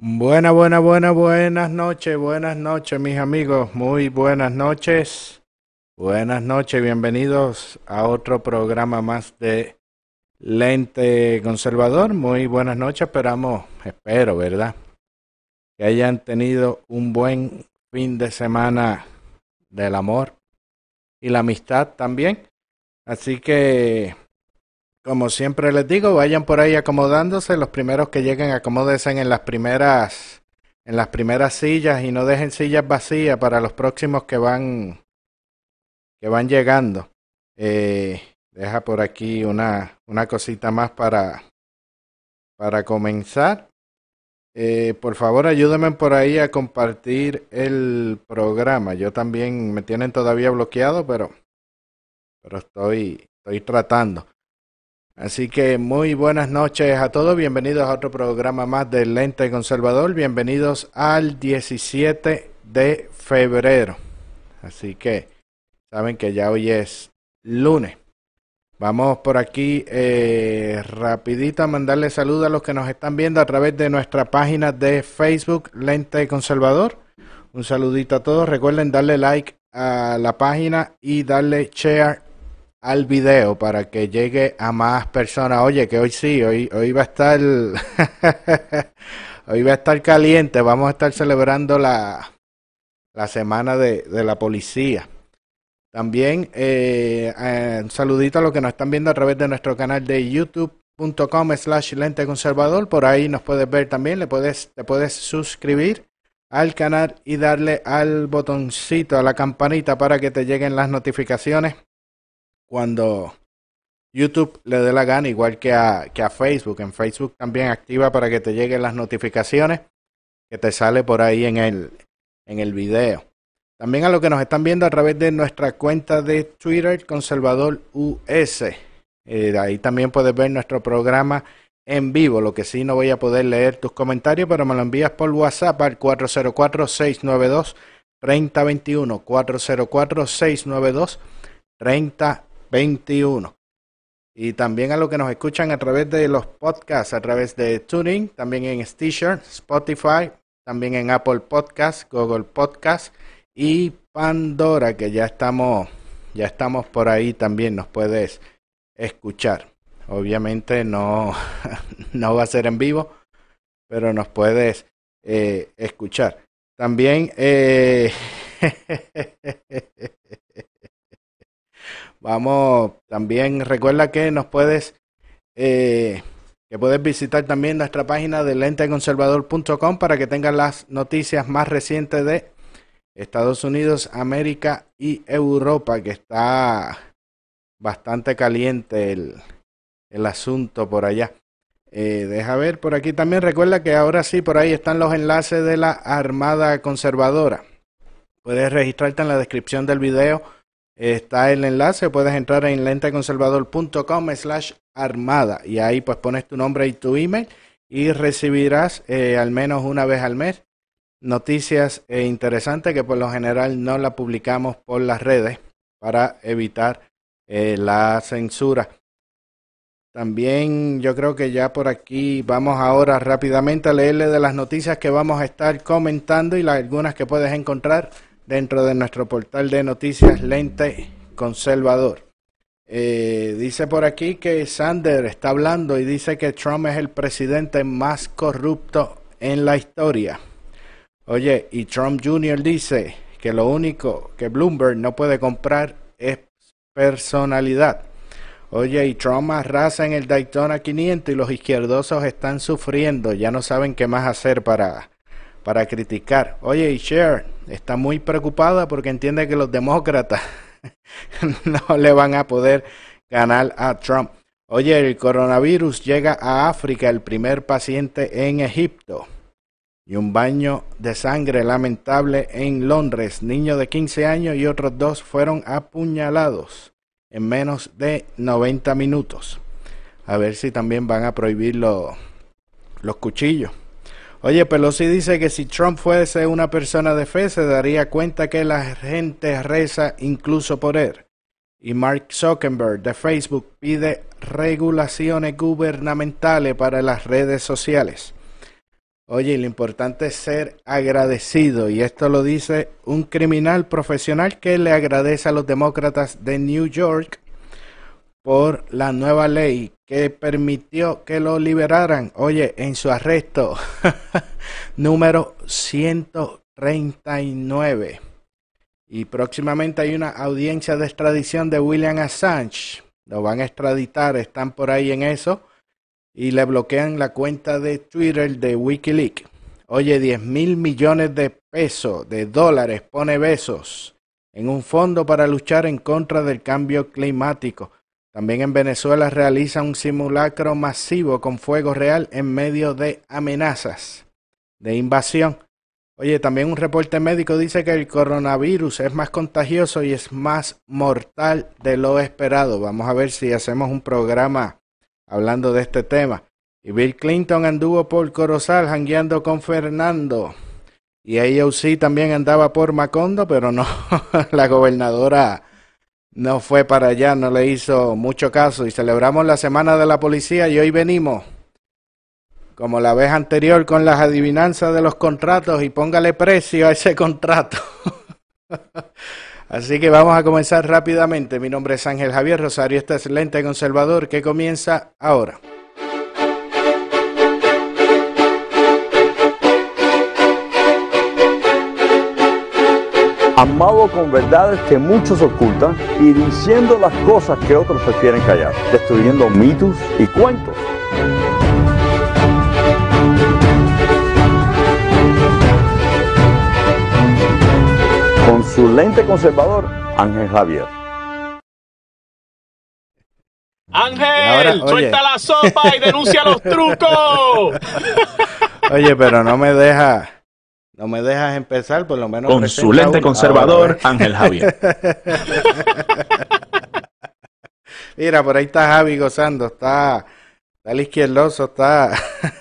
Buenas, buenas, buenas, buenas noches, buenas noches mis amigos, muy buenas noches, buenas noches, bienvenidos a otro programa más de Lente Conservador, muy buenas noches, esperamos, espero, ¿verdad? Que hayan tenido un buen fin de semana del amor y la amistad también, así que como siempre les digo, vayan por ahí acomodándose. Los primeros que lleguen, acomódense en las primeras, en las primeras sillas y no dejen sillas vacías para los próximos que van, que van llegando. Eh, deja por aquí una, una cosita más para, para comenzar. Eh, por favor, ayúdenme por ahí a compartir el programa. Yo también me tienen todavía bloqueado, pero, pero estoy, estoy tratando. Así que muy buenas noches a todos, bienvenidos a otro programa más del Lente Conservador, bienvenidos al 17 de febrero. Así que saben que ya hoy es lunes. Vamos por aquí eh, rapidito a mandarle saludos a los que nos están viendo a través de nuestra página de Facebook Lente Conservador. Un saludito a todos. Recuerden darle like a la página y darle share al video para que llegue a más personas. Oye, que hoy sí, hoy, hoy va a estar, hoy va a estar caliente. Vamos a estar celebrando la, la semana de, de la policía. También eh, eh, un saludito a los que nos están viendo a través de nuestro canal de youtube.com slash lente conservador. Por ahí nos puedes ver también. Le puedes, te puedes suscribir al canal y darle al botoncito, a la campanita para que te lleguen las notificaciones cuando YouTube le dé la gana, igual que a, que a Facebook. En Facebook también activa para que te lleguen las notificaciones que te sale por ahí en el, en el video. También a los que nos están viendo a través de nuestra cuenta de Twitter, Conservador US. Eh, ahí también puedes ver nuestro programa en vivo. Lo que sí no voy a poder leer tus comentarios, pero me lo envías por WhatsApp al 404-692-3021. 404-692-3021. 21. Y también a los que nos escuchan a través de los podcasts, a través de Tuning, también en Stitcher, Spotify, también en Apple Podcasts, Google Podcasts y Pandora, que ya estamos, ya estamos por ahí también, nos puedes escuchar. Obviamente no, no va a ser en vivo, pero nos puedes eh, escuchar. También eh, Vamos, también recuerda que nos puedes, eh, que puedes visitar también nuestra página de lenteconservador.com para que tengas las noticias más recientes de Estados Unidos, América y Europa, que está bastante caliente el, el asunto por allá. Eh, deja ver por aquí también. Recuerda que ahora sí, por ahí están los enlaces de la Armada Conservadora. Puedes registrarte en la descripción del video está el enlace, puedes entrar en lenteconservador.com slash armada y ahí pues pones tu nombre y tu email y recibirás eh, al menos una vez al mes noticias eh, interesantes que por lo general no la publicamos por las redes para evitar eh, la censura. También yo creo que ya por aquí vamos ahora rápidamente a leerle de las noticias que vamos a estar comentando y las, algunas que puedes encontrar dentro de nuestro portal de noticias Lente Conservador. Eh, dice por aquí que Sander está hablando y dice que Trump es el presidente más corrupto en la historia. Oye, y Trump Jr. dice que lo único que Bloomberg no puede comprar es personalidad. Oye, y Trump arrasa en el Daytona 500 y los izquierdosos están sufriendo, ya no saben qué más hacer para, para criticar. Oye, Cher está muy preocupada porque entiende que los demócratas no le van a poder ganar a Trump. Oye, el coronavirus llega a África, el primer paciente en Egipto. y un baño de sangre lamentable en Londres. Niño de 15 años y otros dos fueron apuñalados en menos de 90 minutos. A ver si también van a prohibir los cuchillos. Oye, Pelosi dice que si Trump fuese una persona de fe se daría cuenta que la gente reza incluso por él. Y Mark Zuckerberg de Facebook pide regulaciones gubernamentales para las redes sociales. Oye, lo importante es ser agradecido y esto lo dice un criminal profesional que le agradece a los demócratas de New York por la nueva ley que permitió que lo liberaran. Oye, en su arresto número 139. Y próximamente hay una audiencia de extradición de William Assange. Lo van a extraditar, están por ahí en eso y le bloquean la cuenta de Twitter de Wikileaks. Oye, 10 mil millones de pesos, de dólares, pone besos en un fondo para luchar en contra del cambio climático. También en Venezuela realiza un simulacro masivo con fuego real en medio de amenazas de invasión. Oye, también un reporte médico dice que el coronavirus es más contagioso y es más mortal de lo esperado. Vamos a ver si hacemos un programa hablando de este tema. Y Bill Clinton anduvo por Corozal jangueando con Fernando. Y AOC también andaba por Macondo, pero no, la gobernadora no fue para allá, no le hizo mucho caso. Y celebramos la semana de la policía y hoy venimos, como la vez anterior, con las adivinanzas de los contratos y póngale precio a ese contrato. Así que vamos a comenzar rápidamente. Mi nombre es Ángel Javier Rosario, este es Conservador que comienza ahora. Amado con verdades que muchos ocultan y diciendo las cosas que otros prefieren callar, destruyendo mitos y cuentos con su lente conservador, Ángel Javier. Ángel, suelta la sopa y denuncia los trucos. Oye, pero no me deja, no me dejas empezar, por lo menos. Con su lente conservador, Ángel Javier. Mira, por ahí está Javi gozando, está, está el izquierdoso, está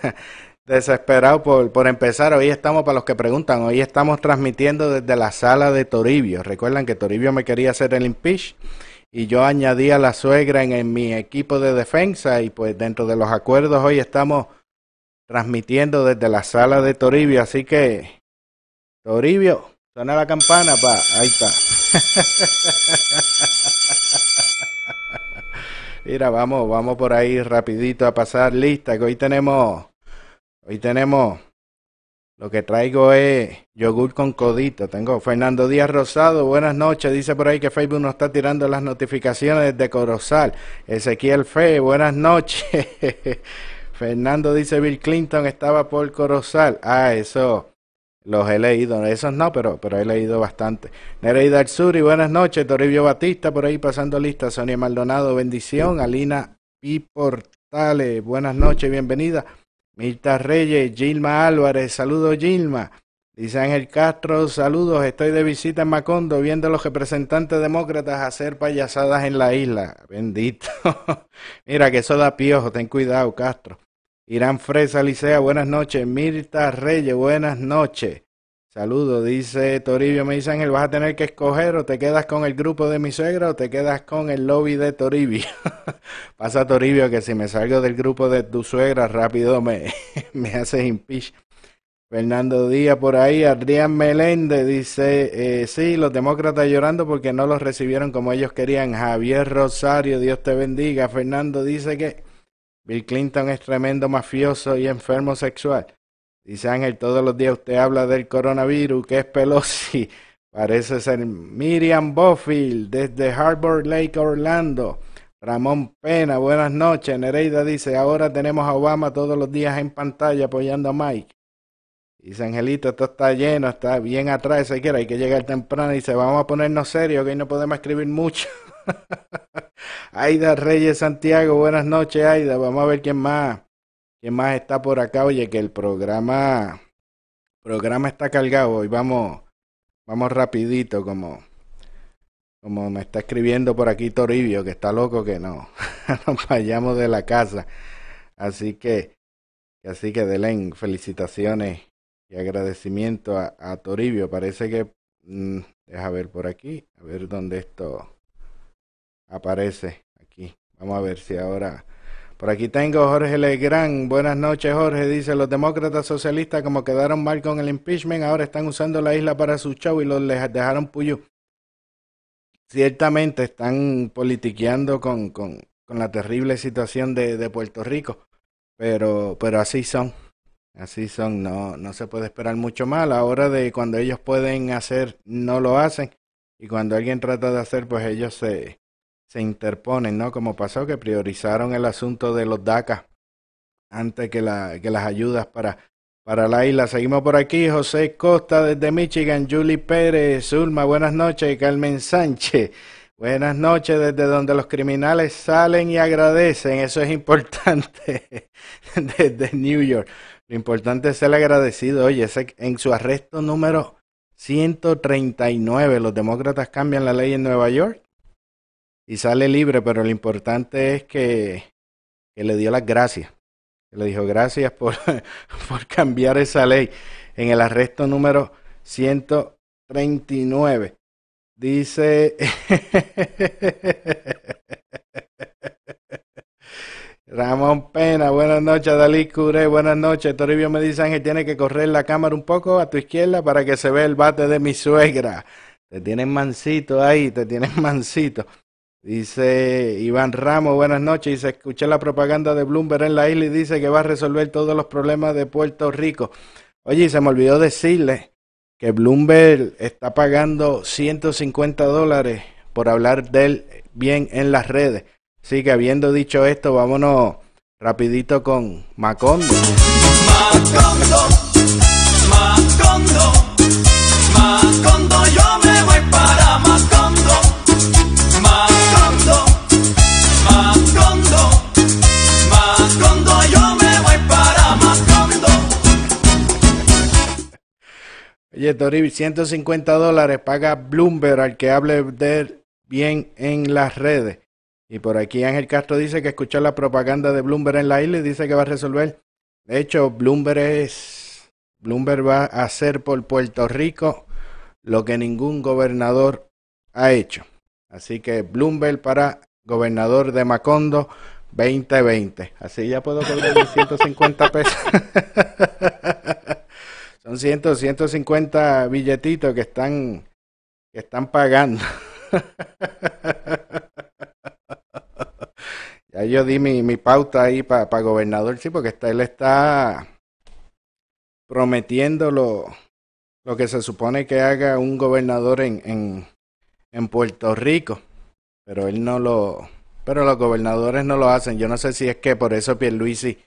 Desesperado por, por empezar, hoy estamos, para los que preguntan, hoy estamos transmitiendo desde la sala de Toribio. Recuerdan que Toribio me quería hacer el impeach y yo añadí a la suegra en, mi equipo de defensa y pues dentro de los acuerdos hoy estamos transmitiendo desde la sala de Toribio. Así que, Toribio, suena la campana, pa, ahí está. Mira, vamos, vamos por ahí rapidito a pasar lista, que hoy tenemos Hoy tenemos, lo que traigo es yogur con codito. Tengo Fernando Díaz Rosado, buenas noches. Dice por ahí que Facebook nos está tirando las notificaciones de Corozal. Ezequiel Fe, buenas noches. Fernando dice Bill Clinton estaba por Corozal. Ah, eso los he leído. Esos no, pero, pero he leído bastante. Nereida y buenas noches. Toribio Batista, por ahí pasando lista. Sonia Maldonado, bendición. Alina P. Portales, buenas noches, bienvenida. Mirta Reyes, Gilma Álvarez, saludos Gilma. Dice Ángel Castro, saludos, estoy de visita en Macondo viendo a los representantes demócratas hacer payasadas en la isla. Bendito. Mira que eso da piojo, ten cuidado, Castro. Irán Fresa Licea, buenas noches. Mirta Reyes, buenas noches. Saludos, dice Toribio, me dice Ángel, vas a tener que escoger o te quedas con el grupo de mi suegra o te quedas con el lobby de Toribio. Pasa Toribio que si me salgo del grupo de tu suegra rápido me, me haces impeach. Fernando Díaz por ahí, Adrián Meléndez dice, eh, sí, los demócratas llorando porque no los recibieron como ellos querían. Javier Rosario, Dios te bendiga. Fernando dice que Bill Clinton es tremendo mafioso y enfermo sexual. Dice Ángel, todos los días usted habla del coronavirus, que es Pelosi. Parece ser Miriam Bofield desde Harbor Lake, Orlando. Ramón Pena, buenas noches. Nereida dice, ahora tenemos a Obama todos los días en pantalla apoyando a Mike. Dice Angelito, esto está lleno, está bien atrás, si quiere, hay que llegar temprano. Dice, vamos a ponernos serios, que hoy no podemos escribir mucho. Aida Reyes Santiago, buenas noches, Aida. Vamos a ver quién más ¿Quién más está por acá? Oye, que el programa programa está cargado y vamos, vamos rapidito como, como me está escribiendo por aquí Toribio, que está loco que no, nos vayamos de la casa. Así que, así que Delen, felicitaciones y agradecimiento a, Toribio. Parece que, mm, deja ver por aquí, a ver dónde esto aparece aquí. Vamos a ver si ahora por aquí tengo Jorge Legrand. Buenas noches, Jorge. Dice, los demócratas socialistas como quedaron mal con el impeachment, ahora están usando la isla para su show y los dejaron puyo. Ciertamente están politiqueando con, con, con la terrible situación de, de, Puerto Rico, pero, pero así son. Así son, no, no se puede esperar mucho más. A la hora de cuando ellos pueden hacer, no lo hacen. Y cuando alguien trata de hacer, pues ellos se, se interponen, ¿no? Como pasó que priorizaron el asunto de los DACA antes que, la, que las ayudas para, para la isla. Seguimos por aquí, José Costa desde Michigan, Julie Pérez, Zulma, buenas noches, Carmen Sánchez. Buenas noches desde donde los criminales salen y agradecen, eso es importante desde New York. Lo importante es ser agradecido. Oye, en su arresto número 139, los demócratas cambian la ley en Nueva York y sale libre, pero lo importante es que, que le dio las gracias. le dijo gracias por, por cambiar esa ley en el arresto número 139. Dice Ramón Pena, buenas noches, Dalí Curé, buenas noches. Toribio me dice Ángel, tiene que correr la cámara un poco a tu izquierda para que se vea el bate de mi suegra. Te tienen mansito ahí, te tienen mansito. Dice Iván Ramos, buenas noches. Dice, escuché la propaganda de Bloomberg en la isla y dice que va a resolver todos los problemas de Puerto Rico. Oye, se me olvidó decirle que Bloomberg está pagando 150 dólares por hablar de él bien en las redes. Así que habiendo dicho esto, vámonos rapidito con. Macondo, Macondo, Macondo, Oye, Tori, 150 dólares paga Bloomberg al que hable de bien en las redes. Y por aquí Ángel Castro dice que escuchó la propaganda de Bloomberg en la isla y dice que va a resolver. De hecho, Bloomberg es. Bloomberg va a hacer por Puerto Rico lo que ningún gobernador ha hecho. Así que Bloomberg para gobernador de Macondo 2020. Así ya puedo cobrar 150 pesos. Son 100, 150 billetitos que están, que están pagando. ya yo di mi, mi pauta ahí para gobernador, sí, porque está, él está prometiendo lo, lo que se supone que haga un gobernador en, en, en Puerto Rico. Pero él no lo... Pero los gobernadores no lo hacen. Yo no sé si es que por eso Pierluisi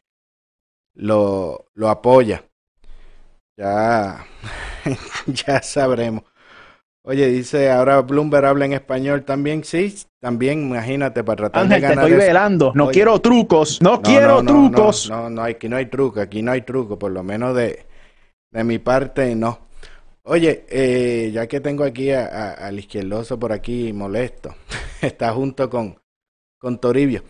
lo, lo apoya. Ya, ya sabremos. Oye, dice, ahora Bloomberg habla en español también. Sí, también, imagínate, para tratar de ganar. Te estoy velando. No quiero trucos. No, quiero trucos. No, no, aquí no hay truco. Aquí no hay truco. Por lo menos de, de mi parte, no. Oye, eh, ya que tengo aquí al izquierdoso por aquí molesto, está junto con, con Toribio.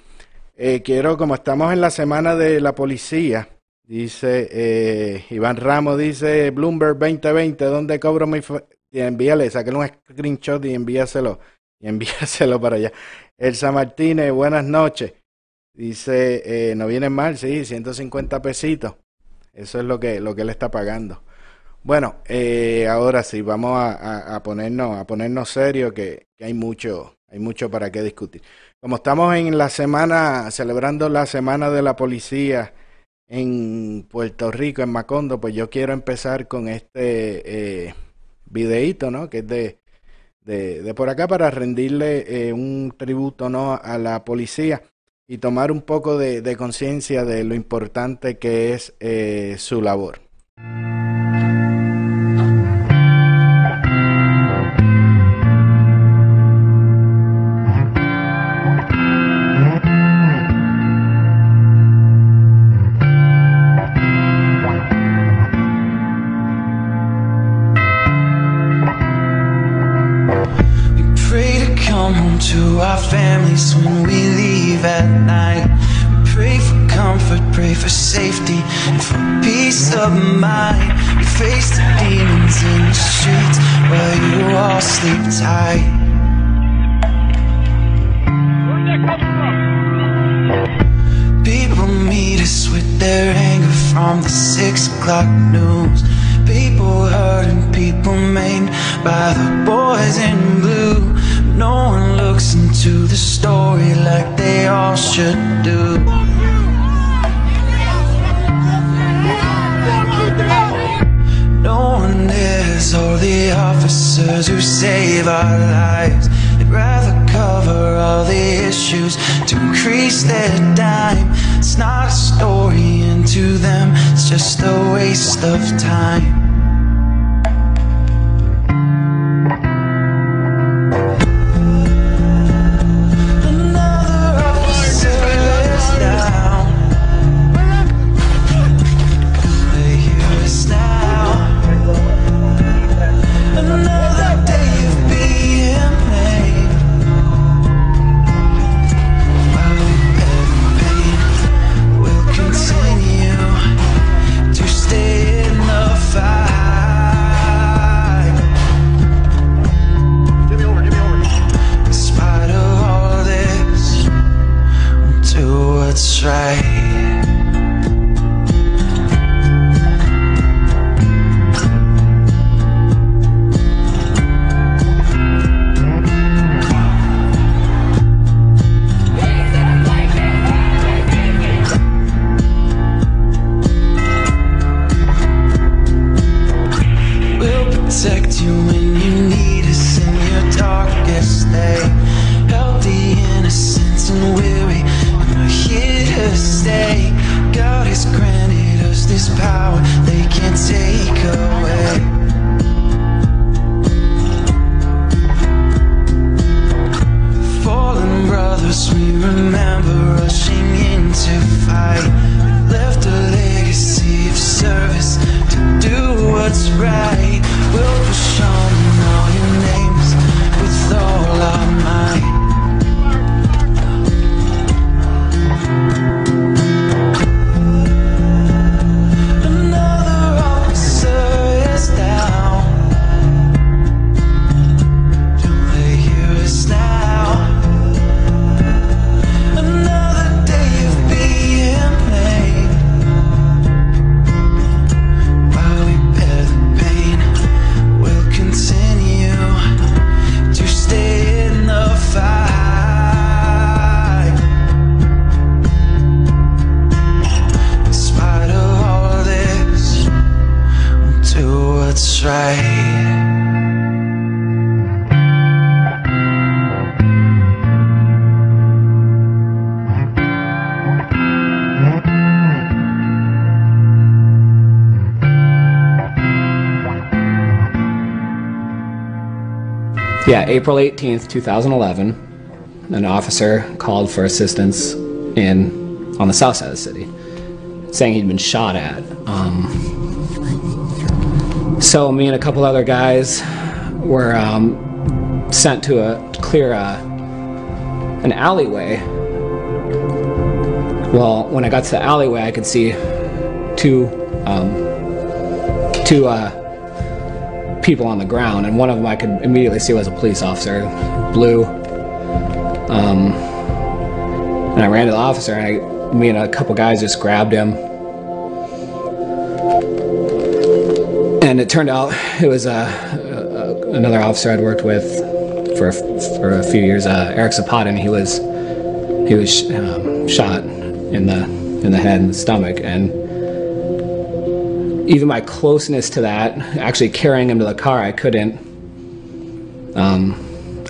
Eh, quiero, como estamos en la semana de la policía, Dice eh, Iván Ramos, dice Bloomberg 2020, ¿dónde cobro mi... Y envíale, sáquenle un screenshot y envíaselo. Y envíaselo para allá. Elsa Martínez, buenas noches. Dice, eh, no viene mal, sí, 150 pesitos. Eso es lo que, lo que él está pagando. Bueno, eh, ahora sí, vamos a, a, ponernos, a ponernos serio que, que, hay mucho, hay mucho para qué discutir. Como estamos en la semana, celebrando la semana de la policía en Puerto Rico, en Macondo, pues yo quiero empezar con este eh, videíto, ¿no? Que es de, de, por acá para rendirle eh, un tributo, ¿no? A la policía y tomar un poco de, de conciencia de lo importante que es eh, su labor. Families when we leave at night. We pray for comfort, pray for safety, and for peace of mind. We face the demons in the streets while you all sleep tight. People meet us with their anger from the six o'clock news. People hurt and people maimed by the boys in blue. Into the story like they all should do. No one is all the officers who save our lives. They'd rather cover all the issues to increase their dime. It's not a story, into them, it's just a waste of time. Protect you when you need us in your darkest day. Help the innocent and weary, and we're here to stay. God has granted us this power they can't take away. Yeah, April 18th, 2011, an officer called for assistance in on the south side of the city, saying he'd been shot at. Um, so me and a couple other guys were um, sent to a clear uh, an alleyway. Well, when I got to the alleyway, I could see two um, two uh, people on the ground, and one of them I could immediately see was a police officer, blue. Um, and I ran to the officer, and I, me and a couple guys just grabbed him. And it turned out it was uh, uh, another officer I'd worked with for a, for a few years, uh, Eric Zapata, and he was he was um, shot in the in the head and the stomach, and even my closeness to that, actually carrying him to the car, I couldn't. Um,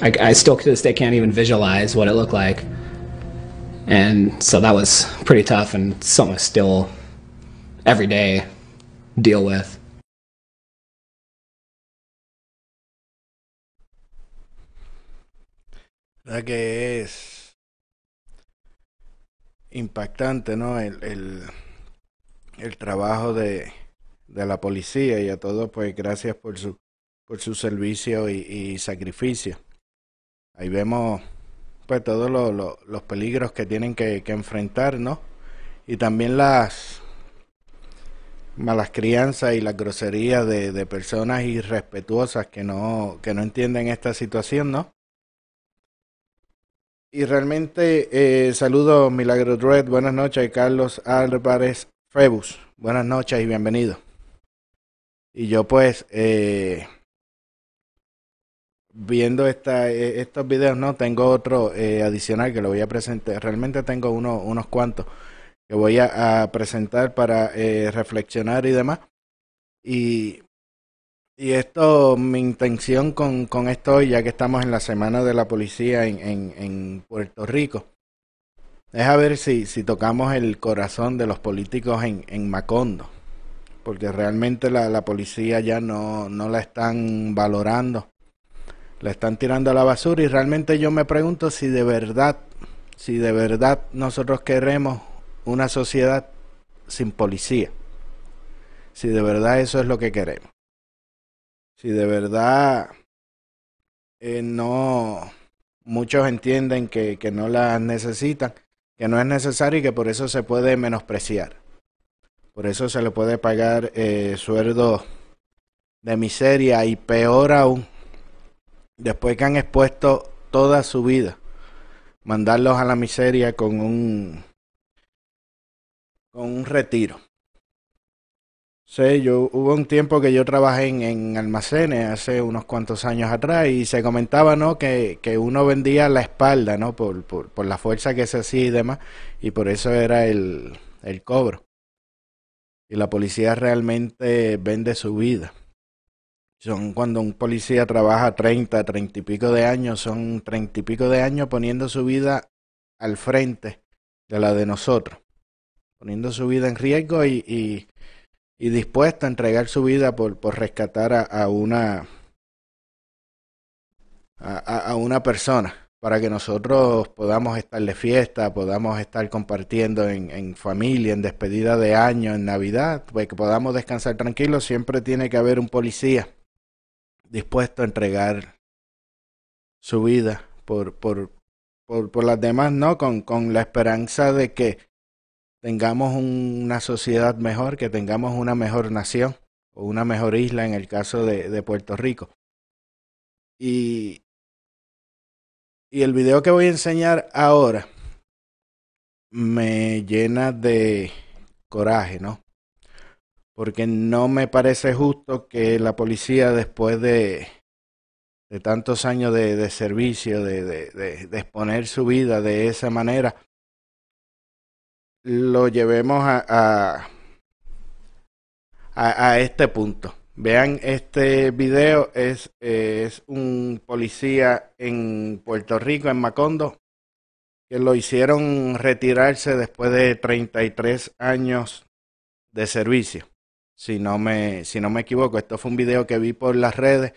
I, I still to this day can't even visualize what it looked like, and so that was pretty tough and something I still every day deal with. Que es impactante, ¿no? El, el, el trabajo de, de la policía y a todos, pues gracias por su, por su servicio y, sacrificio. Ahí vemos pues todos los peligros que tienen que, que enfrentar, ¿no? Y también las malas crianzas y las groserías de, de, personas irrespetuosas que no, que no entienden esta situación, ¿no? Y realmente eh, saludo Milagro Dread, buenas noches, Carlos Álvarez Febus, buenas noches y bienvenido. Y yo pues, eh, viendo esta, eh, estos videos, no, tengo otro eh, adicional que lo voy a presentar, realmente tengo uno, unos cuantos que voy a, a presentar para eh, reflexionar y demás. Y y esto, mi intención con, con esto, ya que estamos en la semana de la policía en, en, en Puerto Rico, es a ver si, si tocamos el corazón de los políticos en, en Macondo, porque realmente la, la policía ya no, no la están valorando, la están tirando a la basura y realmente yo me pregunto si de verdad, si de verdad nosotros queremos una sociedad sin policía, si de verdad eso es lo que queremos. Si de verdad eh, no muchos entienden que, que no la necesitan, que no es necesario y que por eso se puede menospreciar. Por eso se le puede pagar eh, de miseria y peor aún, después que han expuesto toda su vida, mandarlos a la miseria con un con un retiro. Sí, yo hubo un tiempo que yo trabajé en, en, almacenes hace unos cuantos años atrás y se comentaba, ¿no? Que, que uno vendía la espalda, ¿no? Por, por, por, la fuerza que se hacía y demás y por eso era el, el cobro. Y la policía realmente vende su vida. Son cuando un policía trabaja 30, 30 y pico de años, son 30 y pico de años poniendo su vida al frente de la de nosotros, poniendo su vida en riesgo y, y a entregar su vida por, por rescatar a, a una a, a, una persona para que nosotros podamos estar de fiesta, podamos estar compartiendo en, familia, en despedida de año, en Navidad, pues que podamos descansar tranquilos, siempre tiene que haber un policía dispuesto a entregar su vida por, por, por, por las demás, ¿no? Con, con la esperanza de que tengamos una sociedad mejor, que tengamos una mejor nación o una mejor isla en el caso de, de Puerto Rico. Y, y el video que voy a enseñar ahora me llena de coraje, ¿no? Porque no me parece justo que la policía después de, de tantos años de, de servicio, de, de, exponer su vida de esa manera, lo llevemos a, a, a este punto. Vean, este video es, es un policía en Puerto Rico, en Macondo, que lo hicieron retirarse después de 33 años de servicio. Si no me, si no me equivoco, esto fue un video que vi por las redes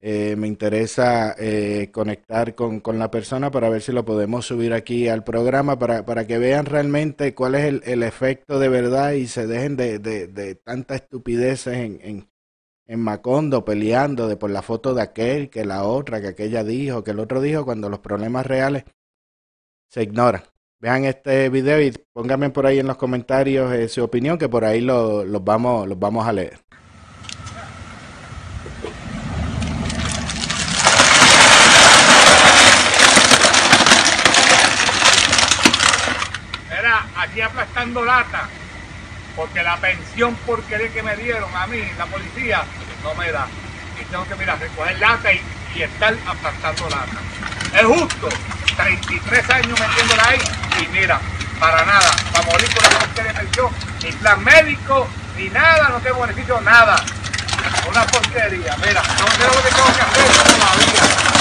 eh, me interesa eh, conectar con, con, la persona para ver si lo podemos subir aquí al programa para, para que vean realmente cuál es el, el efecto de verdad y se dejen de, de, de tanta estupideces en, en, en, Macondo peleando de por la foto de aquel, que la otra, que aquella dijo, que el otro dijo, cuando los problemas reales se ignoran. Vean este video y pónganme por ahí en los comentarios eh, su opinión, que por ahí lo, los, vamos, los vamos a leer. aquí aplastando lata, porque la pensión porquería que me dieron a mí, la policía, no me da. Y tengo que, mira, recoger lata y, y estar aplastando lata. Es justo, 33 años metiéndola ahí y mira, para nada, para morir con la porquería de pensión, ni plan médico, ni nada, no tengo beneficio, nada. Una porquería, mira, no sé lo que tengo que hacer todavía.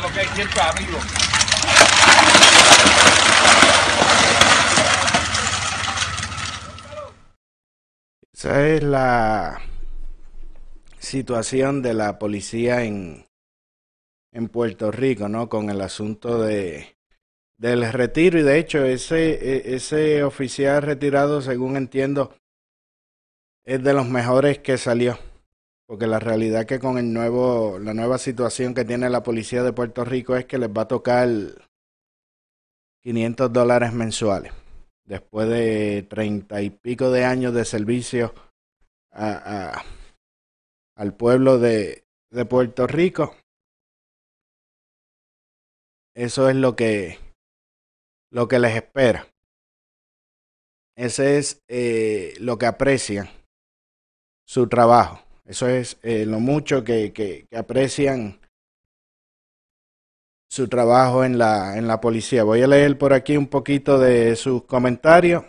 Lo que hay. Esa es la situación de la policía en, en Puerto Rico, ¿no? Con el asunto de, del retiro y de hecho ese, e, ese oficial retirado, según entiendo, es de los mejores que salió. Porque la realidad que con el nuevo, la nueva situación que tiene la policía de Puerto Rico es que les va a tocar 500 dólares mensuales. Después de treinta y pico de años de servicio a, al pueblo de, de Puerto Rico. Eso es lo que, lo que les espera. Ese es eh, lo que aprecian su trabajo. Eso es eh, lo mucho que, que, aprecian su trabajo en la, en la policía. Voy a leer por aquí un poquito de sus comentarios.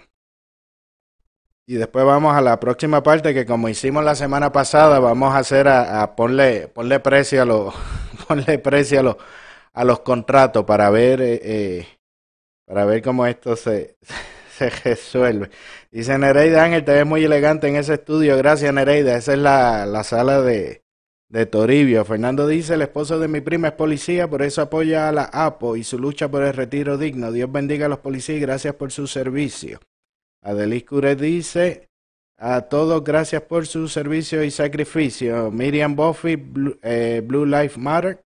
Y después vamos a la próxima parte que como hicimos la semana pasada, vamos a hacer a, a ponle, ponle precio a los, ponle precio a los, a los contratos para ver, eh, eh para ver cómo esto se, se resuelve. Dice Nereida Ángel, te ves muy elegante en ese estudio. Gracias, Nereida. Esa es la, la sala de, de Toribio. Fernando dice, el esposo de mi prima es policía, por eso apoya a la APO y su lucha por el retiro digno. Dios bendiga a los policías y gracias por su servicio. Adelis Curet dice, a todos gracias por su servicio y sacrificio. Miriam Buffy, Blue, eh, Blue Life Matter.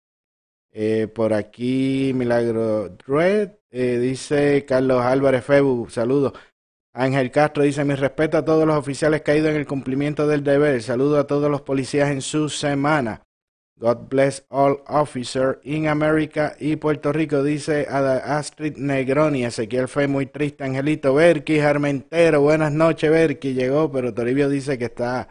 Eh, por aquí Milagro Dread. Eh, dice Carlos Álvarez Febu, saludos. Ángel Castro dice, mi respeto a todos los oficiales caídos en el cumplimiento del deber. Saludo a todos los policías en su semana. God bless all officers in America y Puerto Rico, dice Astrid Negroni. Ezequiel fue muy triste. Angelito Berki, Armentero, buenas noches, Berki. Llegó, pero Toribio dice que está,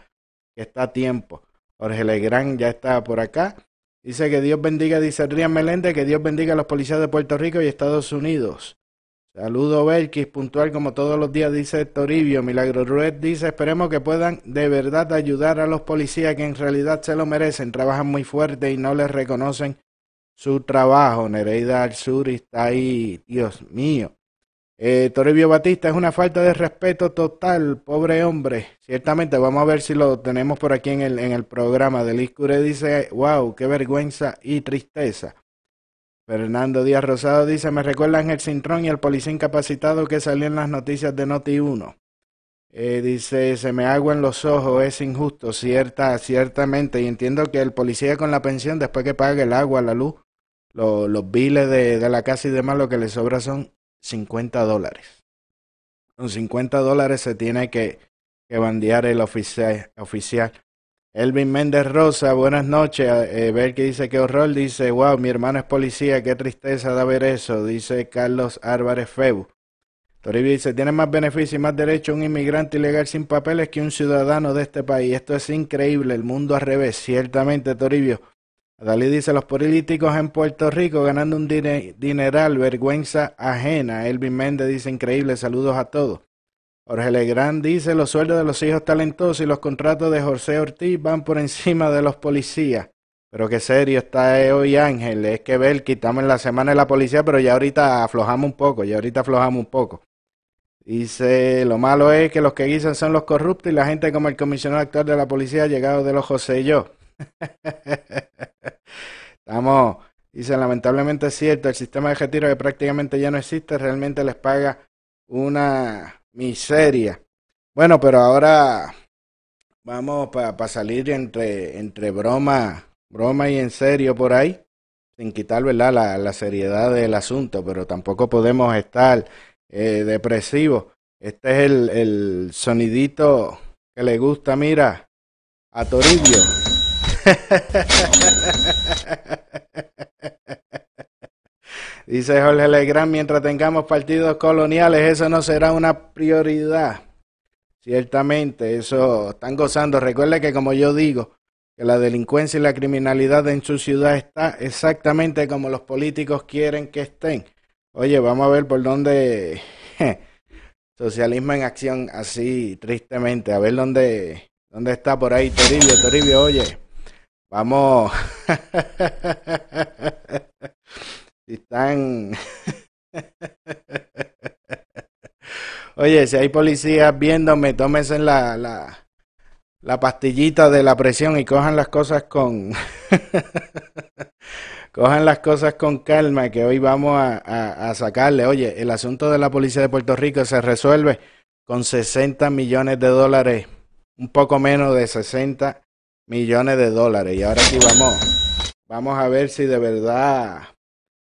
que está a tiempo. Jorge Legrand ya está por acá. Dice que Dios bendiga, dice Rian Meléndez, que Dios bendiga a los policías de Puerto Rico y Estados Unidos. Saludo Belkis, puntual como todos los días, dice Toribio. Milagro Rued dice, esperemos que puedan de verdad ayudar a los policías que en realidad se lo merecen. Trabajan muy fuerte y no les reconocen su trabajo. Nereida al sur está ahí, Dios mío. Eh, Toribio Batista, es una falta de respeto total, pobre hombre. Ciertamente, vamos a ver si lo tenemos por aquí en el, en el programa. Delis Cure dice, wow, qué vergüenza y tristeza. Fernando Díaz Rosado dice, me recuerdan el Cintrón y el policía incapacitado que salió en las noticias de Noti 1. Eh, dice, se me agua en los ojos, es injusto, cierta, ciertamente. Y entiendo que el policía con la pensión, después que pague el agua, la luz, los biles de, de la casa y demás, lo que le sobra son 50 dólares. Con 50 dólares se tiene que, bandear el oficial. Elvin Méndez Rosa, buenas noches. Eh, ver que dice que horror. Dice, wow, mi hermano es policía, qué tristeza de ver eso. Dice Carlos Álvarez Febu. Toribio dice, tiene más beneficio y más derecho un inmigrante ilegal sin papeles que un ciudadano de este país. Esto es increíble, el mundo al revés. Ciertamente, Toribio. Dalí dice, los políticos en Puerto Rico ganando un dineral, vergüenza ajena. Elvin Méndez dice, increíble, saludos a todos. Jorge Legrand dice, los sueldos de los hijos talentosos y los contratos de José Ortiz van por encima de los policías. Pero qué serio está hoy Ángel, es que ver, quitamos en la semana de la policía, pero ya ahorita aflojamos un poco, ya ahorita aflojamos un poco. Dice, lo malo es que los que guisan son los corruptos y la gente como el comisionado actual de la policía ha llegado de los José y yo. Estamos, dice, lamentablemente es cierto, el sistema de retiro que prácticamente ya no existe, realmente les paga una miseria. Bueno, pero ahora vamos para salir entre, entre broma, broma y en serio por ahí, sin quitar ¿verdad? La, la seriedad del asunto, pero tampoco podemos estar eh, depresivos. Este es el, el sonidito que le gusta, mira, a Toribio. Dice Jorge Legrand, mientras tengamos partidos coloniales, eso no será una prioridad. Ciertamente, eso están gozando. Recuerde que como yo digo, que la delincuencia y la criminalidad en su ciudad está exactamente como los políticos quieren que estén. Oye, vamos a ver por dónde socialismo en acción así tristemente, a ver dónde, dónde está por ahí Toribio, Toribio, oye. Vamos. si están. Oye, si hay policías viéndome, tómense la, la, la pastillita de la presión y cojan las cosas con, cojan las cosas con calma, que hoy vamos a, sacarle. Oye, el asunto de la policía de Puerto Rico se resuelve con 60 millones de dólares, un poco menos de 60 millones de dólares. Y ahora sí vamos, vamos a ver si de verdad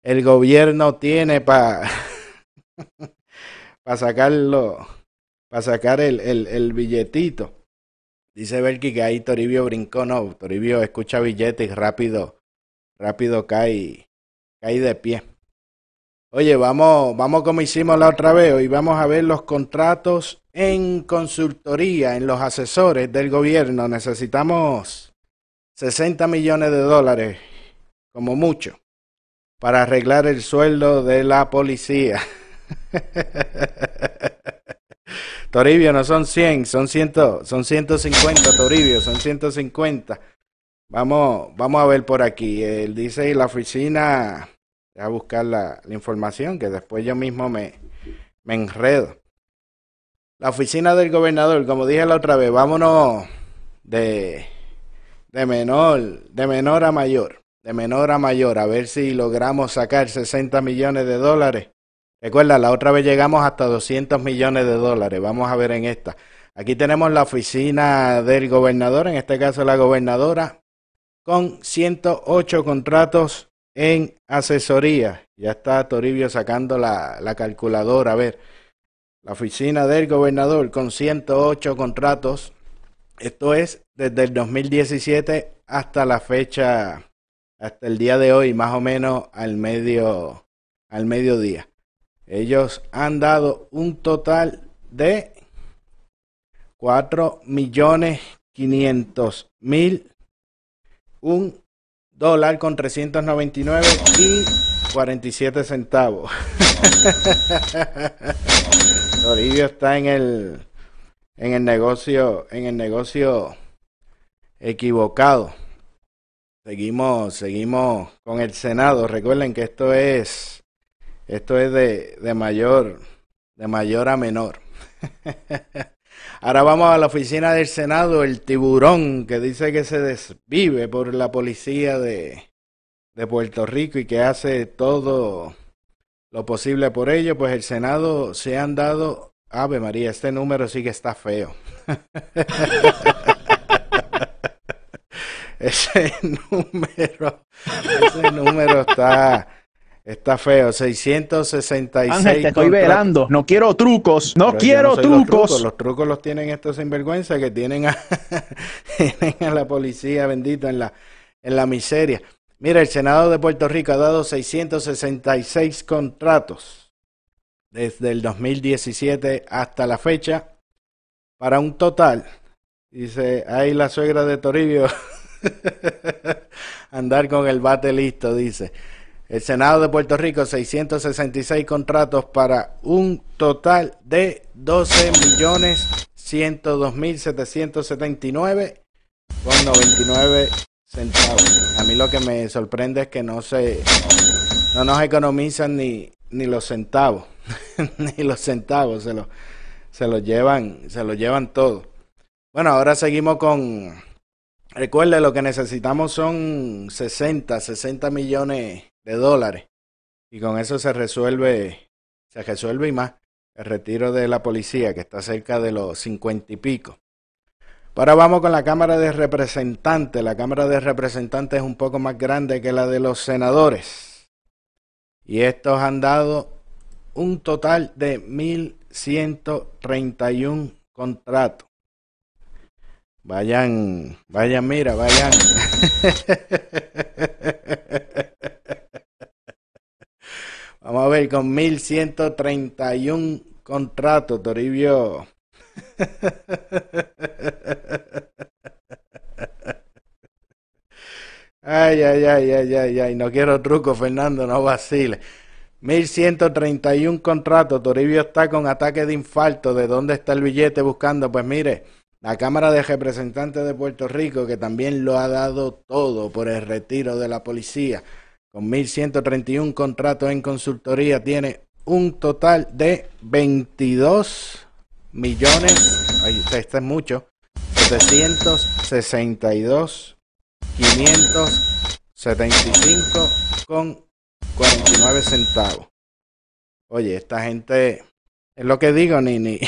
el gobierno tiene para para sacarlo, para sacar el, el, el billetito. Dice Belki que ahí Toribio brincó, no, Toribio escucha billetes rápido, rápido cae, cae de pie. Oye, vamos, vamos como hicimos la otra vez, hoy vamos a ver los contratos en consultoría, en los asesores del gobierno. Necesitamos 60 millones de dólares, como mucho, para arreglar el sueldo de la policía. Toribio no son 100, son, ciento, son 150, Toribio, son 150. Vamos, vamos a ver por aquí. Él dice la oficina, a buscar la, información, que después yo mismo me, me enredo. La oficina del gobernador, como dije la otra vez, vámonos de, de menor, de menor a mayor, de menor a mayor, a ver si logramos sacar 60 millones de dólares Recuerda, la otra vez llegamos hasta 200 millones de dólares. Vamos a ver en esta. Aquí tenemos la oficina del gobernador, en este caso la gobernadora, con 108 contratos en asesoría. Ya está Toribio sacando la, la calculadora. A ver, la oficina del gobernador con 108 contratos. Esto es desde el 2017 hasta la fecha, hasta el día de hoy, más o menos al medio, al mediodía. Ellos han dado un total de 4 millones 500 mil, un dólar con 399 y 47 centavos. Toribio está en el en el negocio en el negocio equivocado. Seguimos seguimos con el Senado. Recuerden que esto es esto es de, de mayor, de mayor a menor. Ahora vamos a la oficina del Senado, el tiburón que dice que se desvive por la policía de, de Puerto Rico y que hace todo lo posible por ello, pues el Senado se han dado, Ave María, este número sí que está feo. ese número, ese número está Está feo, 666. Ángel, te estoy velando. No quiero trucos. No quiero trucos. Los trucos. los tienen estos sinvergüenza que tienen a, tienen a la policía bendito en la, en la miseria. Mira, el Senado de Puerto Rico ha dado 666 contratos desde el 2017 hasta la fecha para un total. Dice, ahí la suegra de Toribio. Andar con el bate listo, dice. El Senado de Puerto Rico, 666 contratos para un total de 12 millones 102 mil 779 con 99 centavos. A mí lo que me sorprende es que no se, no nos economizan ni, ni los centavos, ni los centavos, se los, se los llevan, se los llevan todo. Bueno, ahora seguimos con, recuerde lo que necesitamos son 60, 60 millones de dólares. Y con eso se resuelve, se resuelve y más el retiro de la policía, que está cerca de los cincuenta y pico. Ahora vamos con la Cámara de Representantes. La Cámara de Representantes es un poco más grande que la de los senadores. Y estos han dado un total de 1.131 contratos. Vayan, vayan, mira, vayan. Vamos a ver, con 1131 contratos, Toribio. Ay, ay, ay, ay, ay, ay, no quiero truco, Fernando, no vacile. 1131 contratos, Toribio está con ataque de infarto. ¿De dónde está el billete buscando? Pues mire, la Cámara de Representantes de Puerto Rico, que también lo ha dado todo por el retiro de la policía con 1.131 contratos en consultoría, tiene un total de 22 millones, ahí está, este es mucho, 762, 500 75 con 49 centavos. Oye, esta gente, es lo que digo, ni, ni,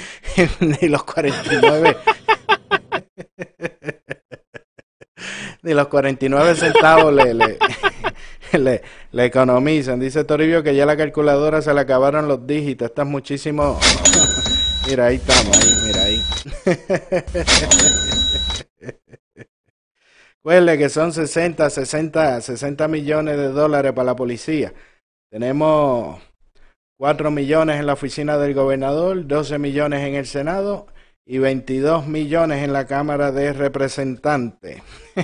ni los 49. ni los 49 centavos le, le, le, le, economizan. Dice Toribio que ya la calculadora se le acabaron los dígitos. Estás muchísimo. Mira, ahí estamos, ahí, mira ahí. Recuerde que son 60, 60, 60 millones de dólares para la policía. Tenemos 4 millones en la oficina del gobernador, 12 millones en el Senado y 22 millones en la Cámara de Representantes.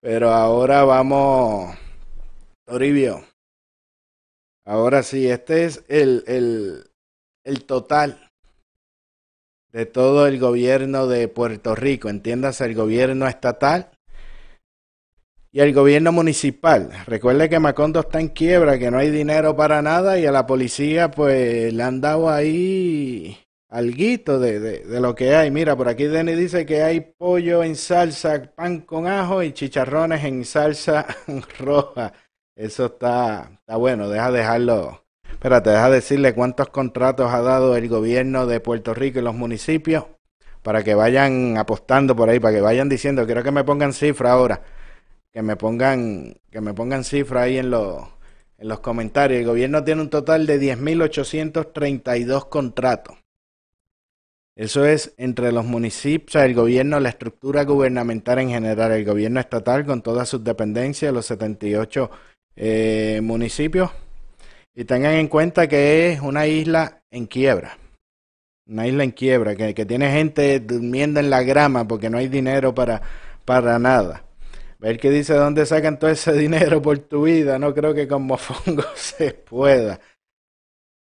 Pero ahora vamos, Toribio. Ahora sí, este es el, el, el total de todo el gobierno de Puerto Rico, entiéndase el gobierno estatal y el gobierno municipal. Recuerde que Macondo está en quiebra, que no hay dinero para nada y a la policía pues le han dado ahí alguito de, de, de lo que hay. Mira, por aquí Denny dice que hay pollo en salsa, pan con ajo y chicharrones en salsa roja. Eso está, está bueno, deja dejarlo Espérate, deja decirle cuántos contratos ha dado el gobierno de Puerto Rico y los municipios para que vayan apostando por ahí, para que vayan diciendo, quiero que me pongan cifra ahora, que me pongan, que me pongan cifra ahí en los, en los comentarios. El gobierno tiene un total de 10.832 contratos. Eso es entre los municipios, el gobierno, la estructura gubernamental en general, el gobierno estatal con todas sus dependencias, los 78 eh, municipios y tengan en cuenta que es una isla en quiebra. Una isla en quiebra, que, que tiene gente durmiendo en la grama porque no hay dinero para, para nada. Ver qué dice dónde sacan todo ese dinero por tu vida. No creo que con mofongo se pueda.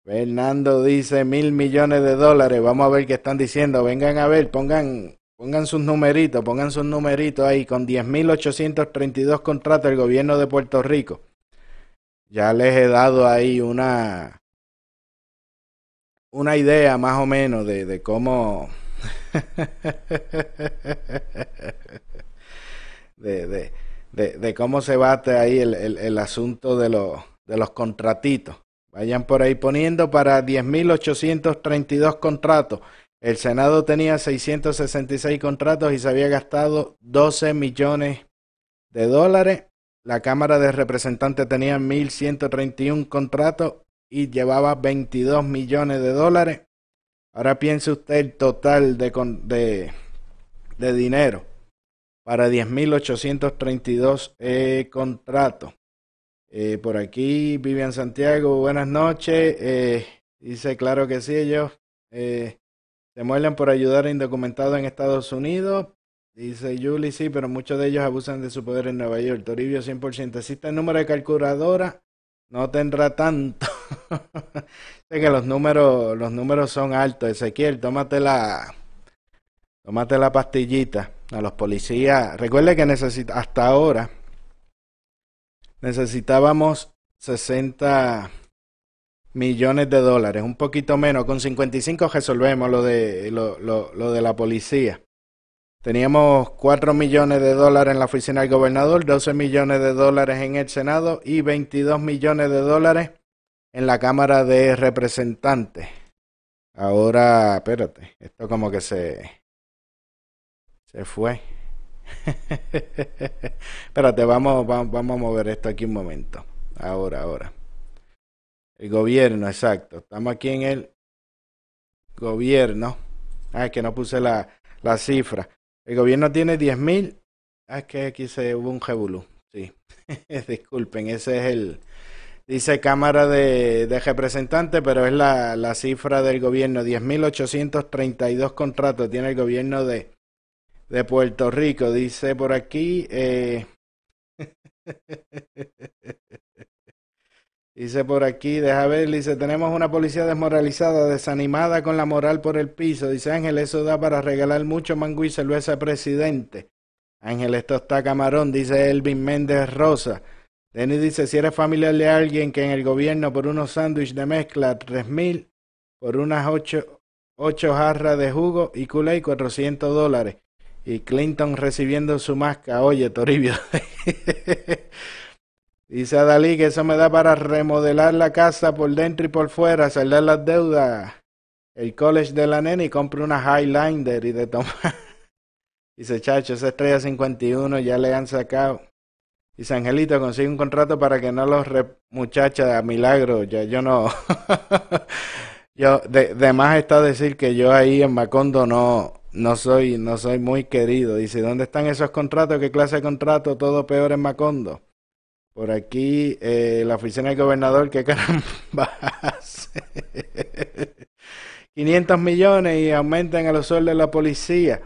Fernando dice mil millones de dólares. Vamos a ver qué están diciendo. Vengan a ver, pongan, pongan sus numeritos, pongan sus numeritos ahí. Con 10.832 contratos del gobierno de Puerto Rico. Ya les he dado ahí una, una idea más o menos de, de cómo de, de, de, cómo se bate ahí el, el, el asunto de de los contratitos. Vayan por ahí poniendo para 10.832 contratos. El Senado tenía 666 contratos y se había gastado 12 millones de dólares la Cámara de Representantes tenía 1.131 contratos y llevaba 22 millones de dólares. Ahora piense usted el total de, de, de dinero para 10.832 eh, contratos. Eh, por aquí, Vivian Santiago, buenas noches. Eh, dice, claro que sí, ellos se muelen por ayudar a indocumentados en Estados Unidos. Dice Julie, sí, pero muchos de ellos abusan de su poder en Nueva York. Toribio 100%. Existe el número de calculadora, no tendrá tanto. sé que los números, los números son altos. Ezequiel, tómate la, tómate la pastillita a los policías. Recuerde que necesita, hasta ahora necesitábamos 60 millones de dólares, un poquito menos. Con 55 resolvemos lo de, lo, de la policía. Teníamos 4 millones de dólares en la oficina del gobernador, 12 millones de dólares en el Senado y 22 millones de dólares en la Cámara de Representantes. Ahora, espérate, esto como que se se fue. espérate, vamos, vamos, vamos a mover esto aquí un momento. Ahora, ahora. El gobierno, exacto. Estamos aquí en el gobierno. Ah, que no puse la, la cifra. El gobierno tiene 10 mil. Ah, es que aquí se hubo un jebulú. Sí. Disculpen, ese es el. Dice Cámara de, de Representantes, pero es la, la cifra del gobierno. 10.832 contratos tiene el gobierno de, de Puerto Rico. Dice por aquí. Eh... Dice por aquí, deja ver, dice, tenemos una policía desmoralizada, desanimada con la moral por el piso. Dice Ángel, eso da para regalar mucho mangú y cerveza presidente. Ángel, esto está camarón, dice Elvin Méndez Rosa. Denis dice, si eres familiar de alguien que en el gobierno por unos sándwiches de mezcla, tres mil, por unas ocho, ocho jarras de jugo y culé, 400 dólares. Y Clinton recibiendo su masca. Oye, Toribio. Dice Dalí que eso me da para remodelar la casa por dentro y por fuera, saldar las deudas, el college de la nena y compre una Highlander y de tomar. Dice, chacho, esa estrella 51 ya le han sacado. Dice, Angelito, consigue un contrato para que no los re muchacha a milagro. Ya yo no. yo, de, de, más está decir que yo ahí en Macondo no, no soy, no soy muy querido. Dice, ¿dónde están esos contratos? ¿Qué clase de contrato? Todo peor en Macondo. Por aquí, eh, la oficina del gobernador, qué caramba 500 millones y aumentan el sueldos de la policía.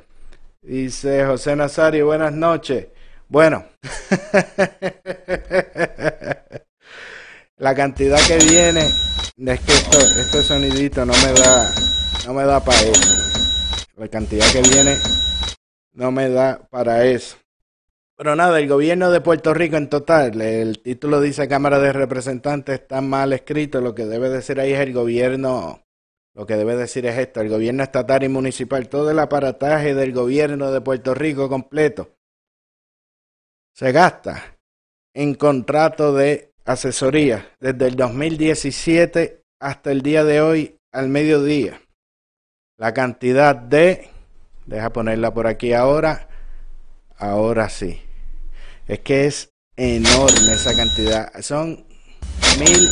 Dice José Nazario, buenas noches. Bueno, la cantidad que viene, es que esto, este sonidito no me da, no me da para eso. La cantidad que viene no me da para eso. Pero nada, el gobierno de Puerto Rico en total, el título dice Cámara de Representantes, está mal escrito, lo que debe decir ahí es el gobierno, lo que debe decir es esto, el gobierno estatal y municipal, todo el aparataje del gobierno de Puerto Rico completo se gasta en contrato de asesoría desde el 2017 hasta el día de hoy al mediodía. La cantidad de, deja ponerla por aquí ahora, ahora sí. Es que es enorme esa cantidad. Son mil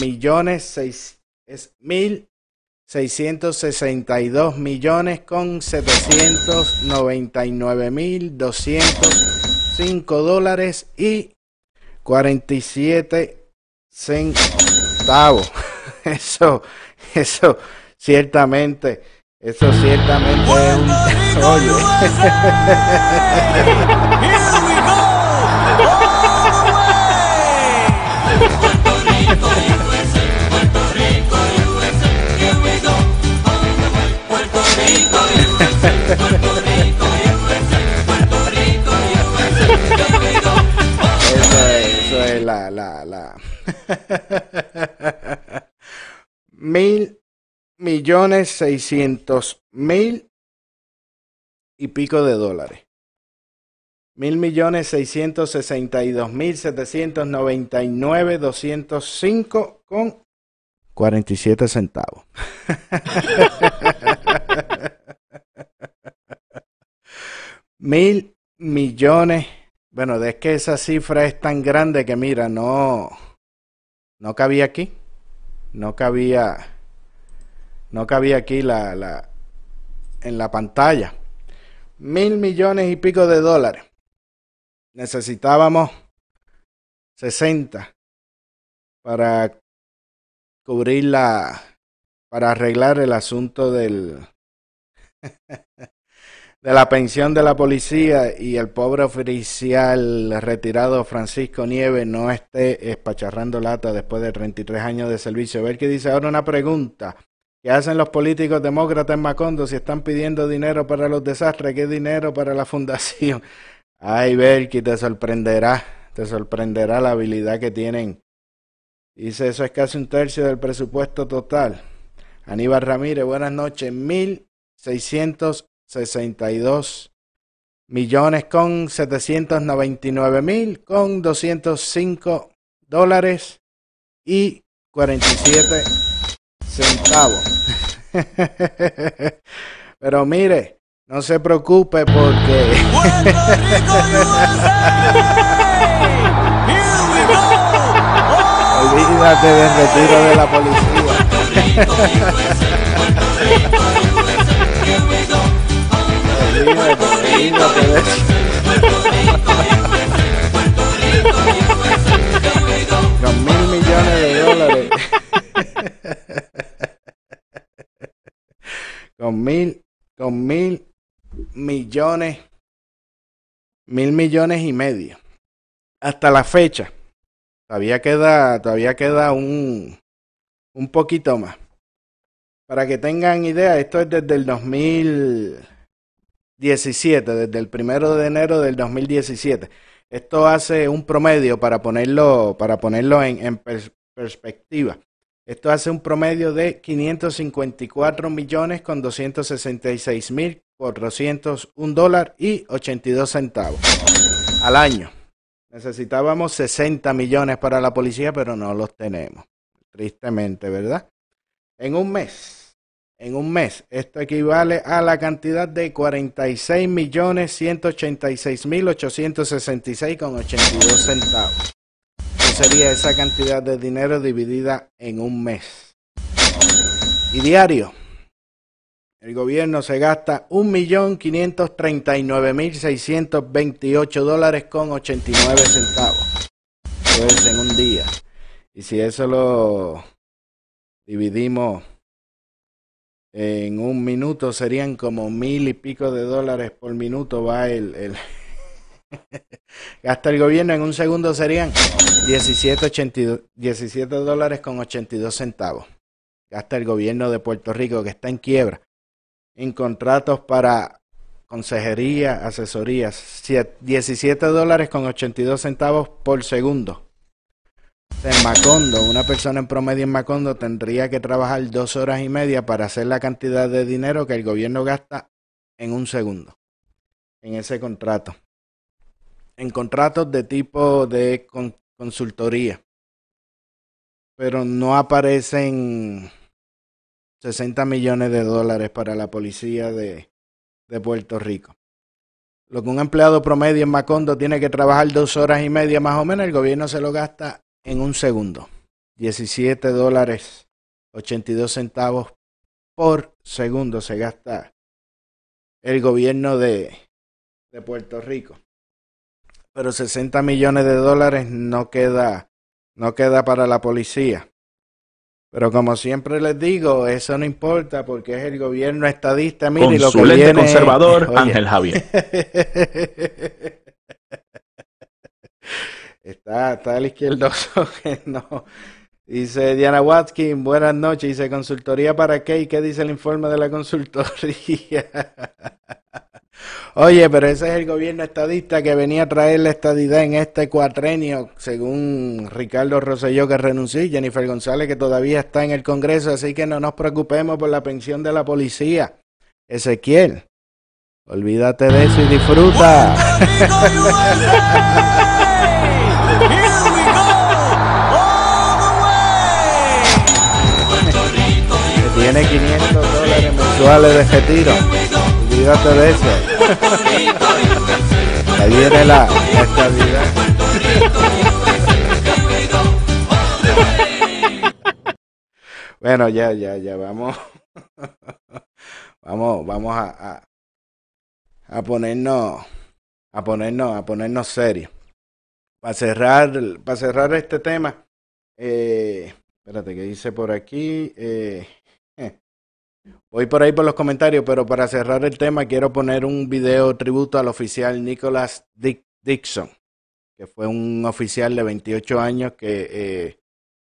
millones, seis, es mil seiscientos sesenta y dos millones con setecientos noventa y nueve mil doscientos cinco dólares y cuarenta y siete centavos. Eso, eso ciertamente, eso ciertamente es un oye. Eso es, la, la, la. mil millones seiscientos mil y pico de dólares. Mil millones seiscientos sesenta y dos mil setecientos noventa y nueve doscientos cinco con cuarenta y siete centavos. Mil millones. Bueno, es que esa cifra es tan grande que mira, no, no cabía aquí. No cabía, no cabía aquí la, la, en la pantalla. Mil millones y pico de dólares. Necesitábamos 60 para cubrir la, para arreglar el asunto del, de la pensión de la policía y el pobre oficial retirado Francisco Nieves no esté espacharrando lata después de 33 años de servicio. A ver qué dice ahora una pregunta. ¿Qué hacen los políticos demócratas en Macondo si están pidiendo dinero para los desastres? ¿Qué dinero para la fundación? Ay, Berky, te sorprenderá, te sorprenderá la habilidad que tienen. Dice, eso es casi un tercio del presupuesto total. Aníbal Ramírez, buenas noches. Mil seiscientos 62 millones con 799 mil con 205 dólares y 47 centavos. Pero mire, no se preocupe porque... Olvídate del retiro de la policía. Con mil millones de dólares. con mil, con mil millones, mil millones y medio. Hasta la fecha. Todavía queda, todavía queda un, un poquito más. Para que tengan idea, esto es desde el 2000. 17, desde el primero de enero del 2017. Esto hace un promedio para ponerlo, para ponerlo en, en perspectiva. Esto hace un promedio de 554 millones con 266 mil 401 dólares y 82 centavos al año. Necesitábamos 60 millones para la policía, pero no los tenemos. Tristemente, ¿verdad? En un mes, en un mes, esto equivale a la cantidad de 46 millones 186 mil 866 con 82 centavos. ¿Qué sería esa cantidad de dinero dividida en un mes? Y diario, el gobierno se gasta 1.539.628 dólares con 89 centavos. Eso es en un día. Y si eso lo dividimos en un minuto, serían como mil y pico de dólares por minuto. Va el, el gasta el gobierno en un segundo serían 17, 17 dólares con 82 centavos. Gasta el gobierno de Puerto Rico que está en quiebra en contratos para consejería, asesorías, 17 dólares con 82 centavos por segundo. En Macondo, una persona en promedio en Macondo tendría que trabajar dos horas y media para hacer la cantidad de dinero que el gobierno gasta en un segundo, en ese contrato. En contratos de tipo de consultoría. Pero no aparecen 60 millones de dólares para la policía de, de Puerto Rico. Lo que un empleado promedio en Macondo tiene que trabajar dos horas y media más o menos, el gobierno se lo gasta en un segundo. 17 dólares 82 centavos por segundo se gasta el gobierno de, de Puerto Rico. Pero 60 millones de dólares no queda, no queda para la policía. Pero como siempre les digo, eso no importa porque es el gobierno estadista. Mire, lo que viene... conservador Ángel Javier. está, está el izquierdoso que no. Dice Diana Watkins, buenas noches. Dice, ¿consultoría para qué? ¿Y qué dice el informe de la consultoría? Oye, pero ese es el gobierno estadista que venía a traer la estadidad en este cuatrenio, según Ricardo Rosselló que renunció y Jennifer González que todavía está en el Congreso, así que no nos preocupemos por la pensión de la policía. Ezequiel, olvídate de eso y disfruta. Tiene 500 dólares mensuales de retiro. Olvídate de eso. Ahí viene la, estabilidad. Bueno, ya, ya, ya, vamos. Vamos, vamos a, a, ponernos, a ponernos, a ponernos serios. Para cerrar, para cerrar este tema, eh, espérate que dice por aquí, eh, Voy por ahí por los comentarios, pero para cerrar el tema quiero poner un video tributo al oficial Nicholas Dixon, que fue un oficial de 28 años que eh,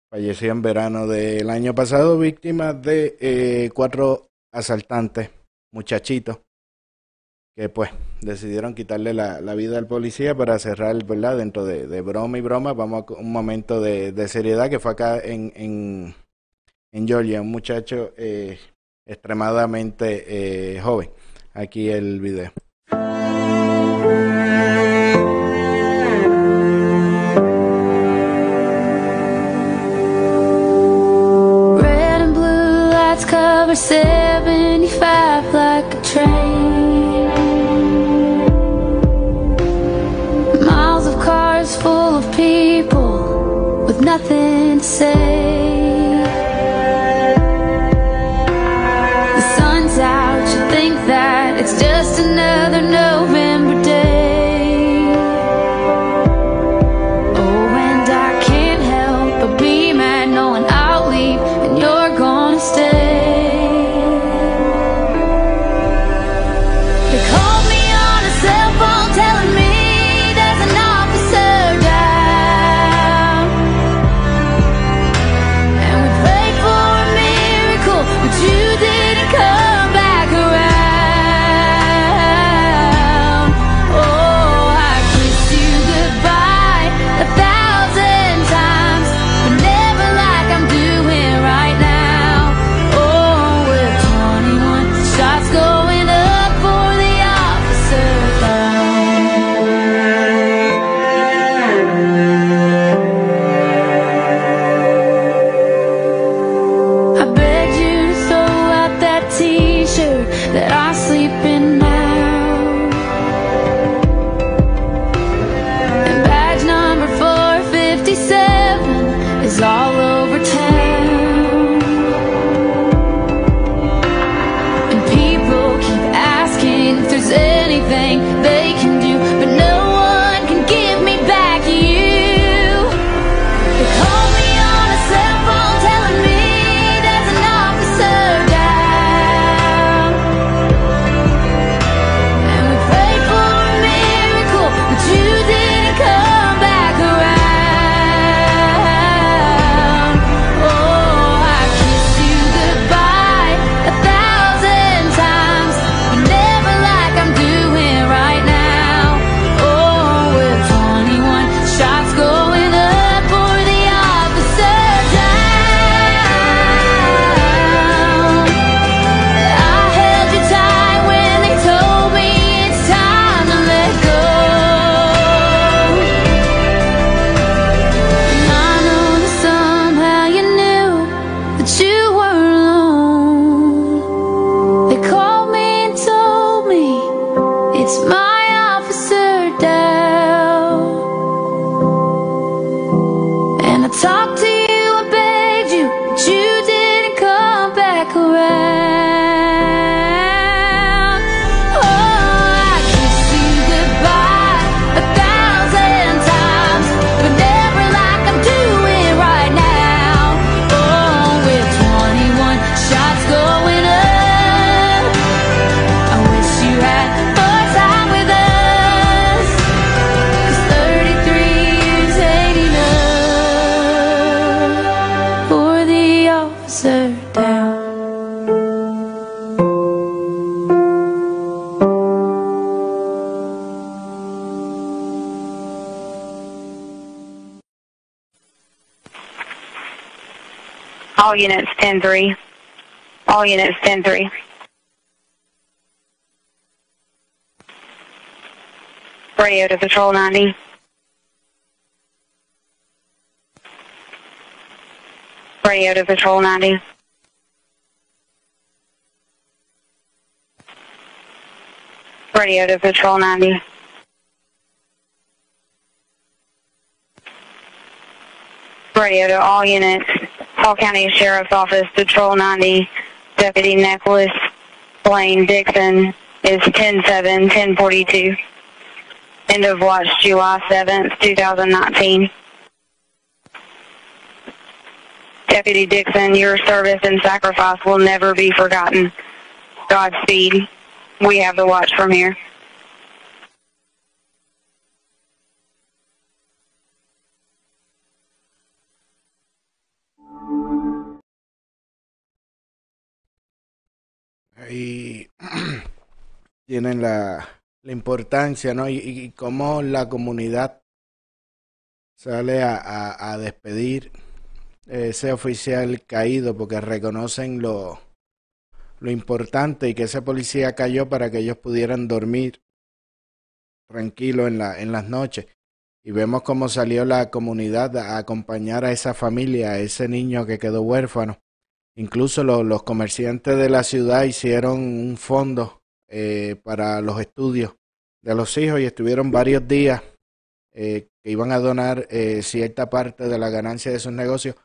falleció en verano del año pasado, víctima de eh, cuatro asaltantes, muchachitos, que pues decidieron quitarle la, vida al policía para cerrar, ¿verdad? Dentro de, broma y broma, vamos a un momento de, seriedad que fue acá en, en, en Georgia, un muchacho eh, extremadamente eh, joven. Aquí el video. Red and blue lights cover 75 like a train. Miles of cars full of people with nothing to say. One I units 10-3. All units 10-3. Radio to Patrol 90. Radio to Patrol 90. Radio to Patrol 90. Radio to all units. Hall County Sheriff's Office, Patrol 90, Deputy Nicholas Blaine Dixon is 10-7, 1042. End of watch July 7th, 2019. Deputy Dixon, your service and sacrifice will never be forgotten. Godspeed. We have the watch from here. Y tienen la, importancia, ¿no? Y, y cómo la comunidad sale a, a, a despedir ese oficial caído porque reconocen lo, lo importante y que ese policía cayó para que ellos pudieran dormir tranquilo en, la, en las noches. Y vemos cómo salió la comunidad a acompañar a esa familia, a ese niño que quedó huérfano. Incluso lo- los comerciantes de la ciudad hicieron un fondo eh, para los estudios de los hijos y estuvieron varios días eh, que iban a donar eh, cierta parte de la ganancia de sus negocios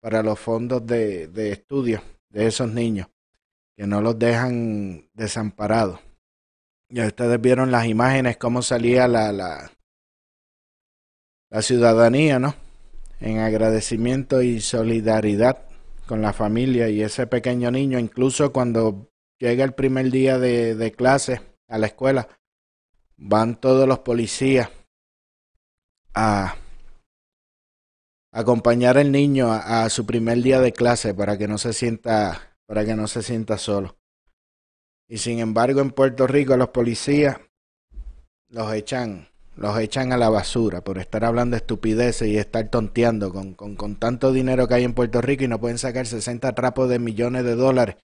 para los fondos de, de estudio de esos niños, que no los dejan desamparados. Ya ustedes vieron las imágenes, cómo salía la, la, la ciudadanía, ¿no? En agradecimiento y solidaridad con la familia y ese pequeño niño, incluso cuando llega el primer día de, clase a la escuela, van todos los policías a acompañar al niño a, a su primer día de clase para que no se sienta para que no se sienta solo. Y sin embargo en Puerto Rico los policías los echan los echan a la basura por estar hablando estupideces y estar tonteando con, con, tanto dinero que hay en Puerto Rico y no pueden sacar 60 trapos de millones de dólares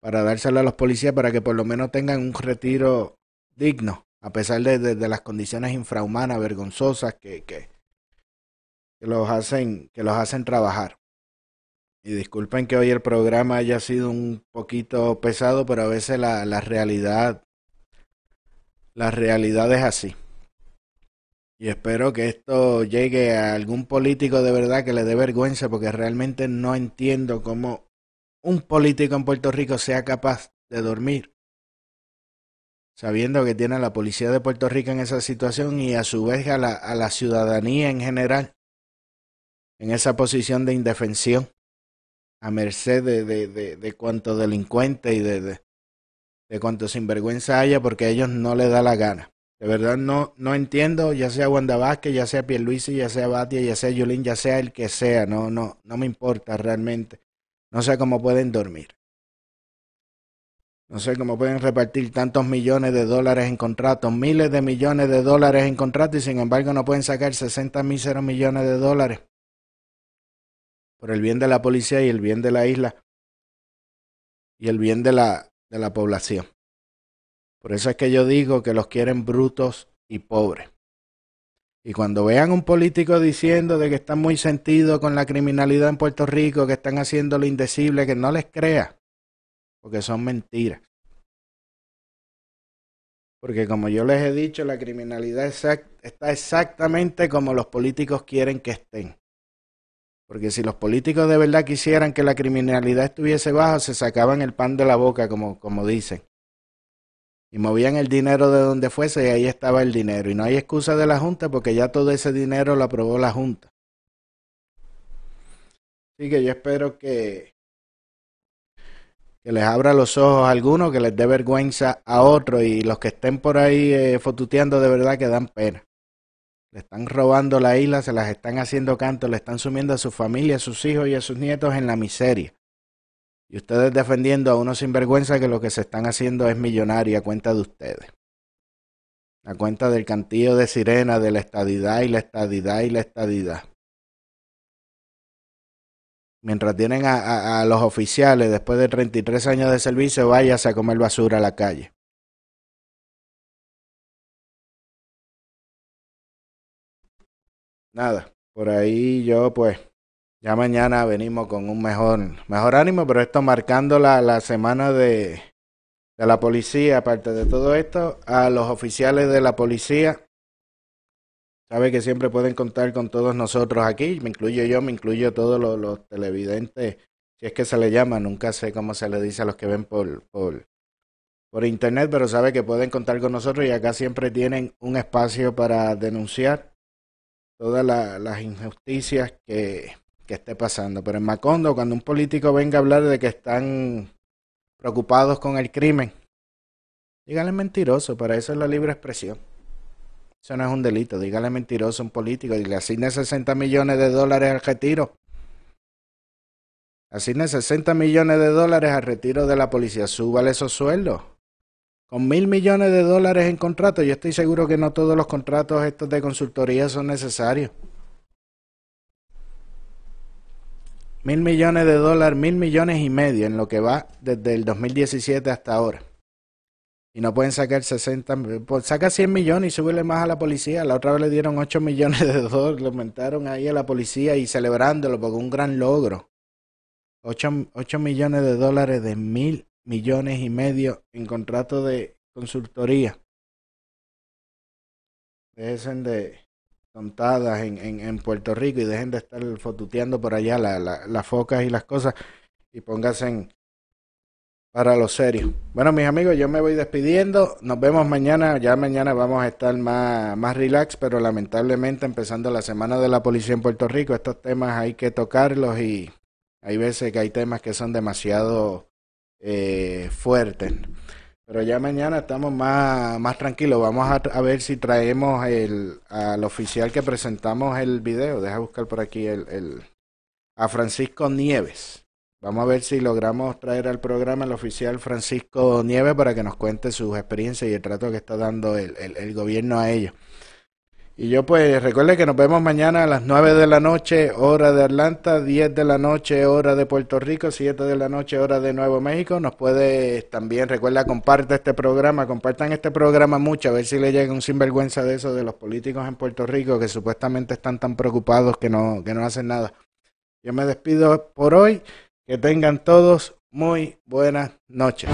para dárselo a los policías para que por lo menos tengan un retiro digno, a pesar de, de, las condiciones infrahumanas, vergonzosas que, que, que los hacen, que los hacen trabajar. Y disculpen que hoy el programa haya sido un poquito pesado, pero a veces la, la realidad, la realidad es así. Y espero que esto llegue a algún político de verdad que le dé vergüenza, porque realmente no entiendo cómo un político en Puerto Rico sea capaz de dormir, sabiendo que tiene a la policía de Puerto Rico en esa situación y a su vez a la, a la ciudadanía en general en esa posición de indefensión, a merced de, de, de, de cuanto delincuente y de, de, de cuanto sinvergüenza haya, porque a ellos no les da la gana. De verdad no, no entiendo, ya sea Wanda Vázquez, ya sea Pierluisi, ya sea Batia, ya sea Yulín, ya sea el que sea, no, no, no me importa realmente. No sé cómo pueden dormir. No sé cómo pueden repartir tantos millones de dólares en contratos, miles de millones de dólares en contratos y sin embargo no pueden sacar 60 míseros millones de dólares por el bien de la policía y el bien de la isla y el bien de la, de la población. Por eso es que yo digo que los quieren brutos y pobres. Y cuando vean un político diciendo de que están muy sentidos con la criminalidad en Puerto Rico, que están haciendo lo indecible, que no les crea, porque son mentiras. Porque como yo les he dicho, la criminalidad está exactamente como los políticos quieren que estén. Porque si los políticos de verdad quisieran que la criminalidad estuviese baja, se sacaban el pan de la boca, como, como dicen. Y movían el dinero de donde fuese y ahí estaba el dinero. Y no hay excusa de la Junta porque ya todo ese dinero lo aprobó la Junta. Así que yo espero que, que les abra los ojos a algunos, que les dé vergüenza a otros y los que estén por ahí eh, fotuteando de verdad que dan pena. Le están robando la isla, se las están haciendo canto, le están sumiendo a su familia, a sus hijos y a sus nietos en la miseria. Y ustedes defendiendo a unos sinvergüenza que lo que se están haciendo es millonario a cuenta de ustedes. A cuenta del cantillo de sirena, de la estadidad y la estadidad y la estadidad. Mientras tienen a, a, los oficiales, después de 33 años de servicio, váyase a comer basura a la calle. Nada, por ahí yo pues ya mañana venimos con un mejor, mejor ánimo, pero esto marcando la, la semana de, de la policía, aparte de todo esto, a los oficiales de la policía Sabe que siempre pueden contar con todos nosotros aquí, me incluyo yo, me incluyo todos los, televidentes, si es que se le llama, nunca sé cómo se le dice a los que ven por, por, por internet, pero sabe que pueden contar con nosotros y acá siempre tienen un espacio para denunciar todas las injusticias que, que esté pasando. Pero en Macondo, cuando un político venga a hablar de que están preocupados con el crimen, díganle mentiroso, para eso es la libre expresión. Eso no es un delito. Dígale mentiroso a un político y le asigne 60 millones de dólares al retiro. Asigne 60 millones de dólares al retiro de la policía. Súbale esos sueldos. Con mil millones de dólares en contrato, yo estoy seguro que no todos los contratos estos de consultoría son necesarios. Mil millones de dólares, mil millones y medio en lo que va desde el 2017 hasta ahora y no pueden sacar 60, pues saca 100 millones y subirle más a la policía. La otra vez le dieron 8 millones de dólares, le aumentaron ahí a la policía y celebrándolo porque un gran logro. 8, 8 millones de dólares de mil millones y medio en contrato de consultoría. Dejen de contadas en, en, en, Puerto Rico y dejen de estar fotuteando por allá la, la, las focas y las cosas y pónganse para lo serio. Bueno, mis amigos, yo me voy despidiendo. Nos vemos mañana. Ya mañana vamos a estar más, más relax, pero lamentablemente empezando la semana de la policía en Puerto Rico, estos temas hay que tocarlos y hay veces que hay temas que son demasiado eh, fuertes. Pero ya mañana estamos más, más tranquilos. Vamos a, a, ver si traemos el, al oficial que presentamos el video. Deja buscar por aquí el, el a Francisco Nieves. Vamos a ver si logramos traer al programa el oficial Francisco Nieves para que nos cuente sus experiencias y el trato que está dando el, el, gobierno a ellos. Y yo pues recuerde que nos vemos mañana a las 9 de la noche, hora de Atlanta, 10 de la noche, hora de Puerto Rico, 7 de la noche, hora de Nuevo México. Nos puede también, recuerda, comparte este programa, compartan este programa mucho, a ver si le llega un sinvergüenza de eso de los políticos en Puerto Rico que supuestamente están tan preocupados que no, que no hacen nada. Yo me despido por hoy. Que tengan todos muy buenas noches.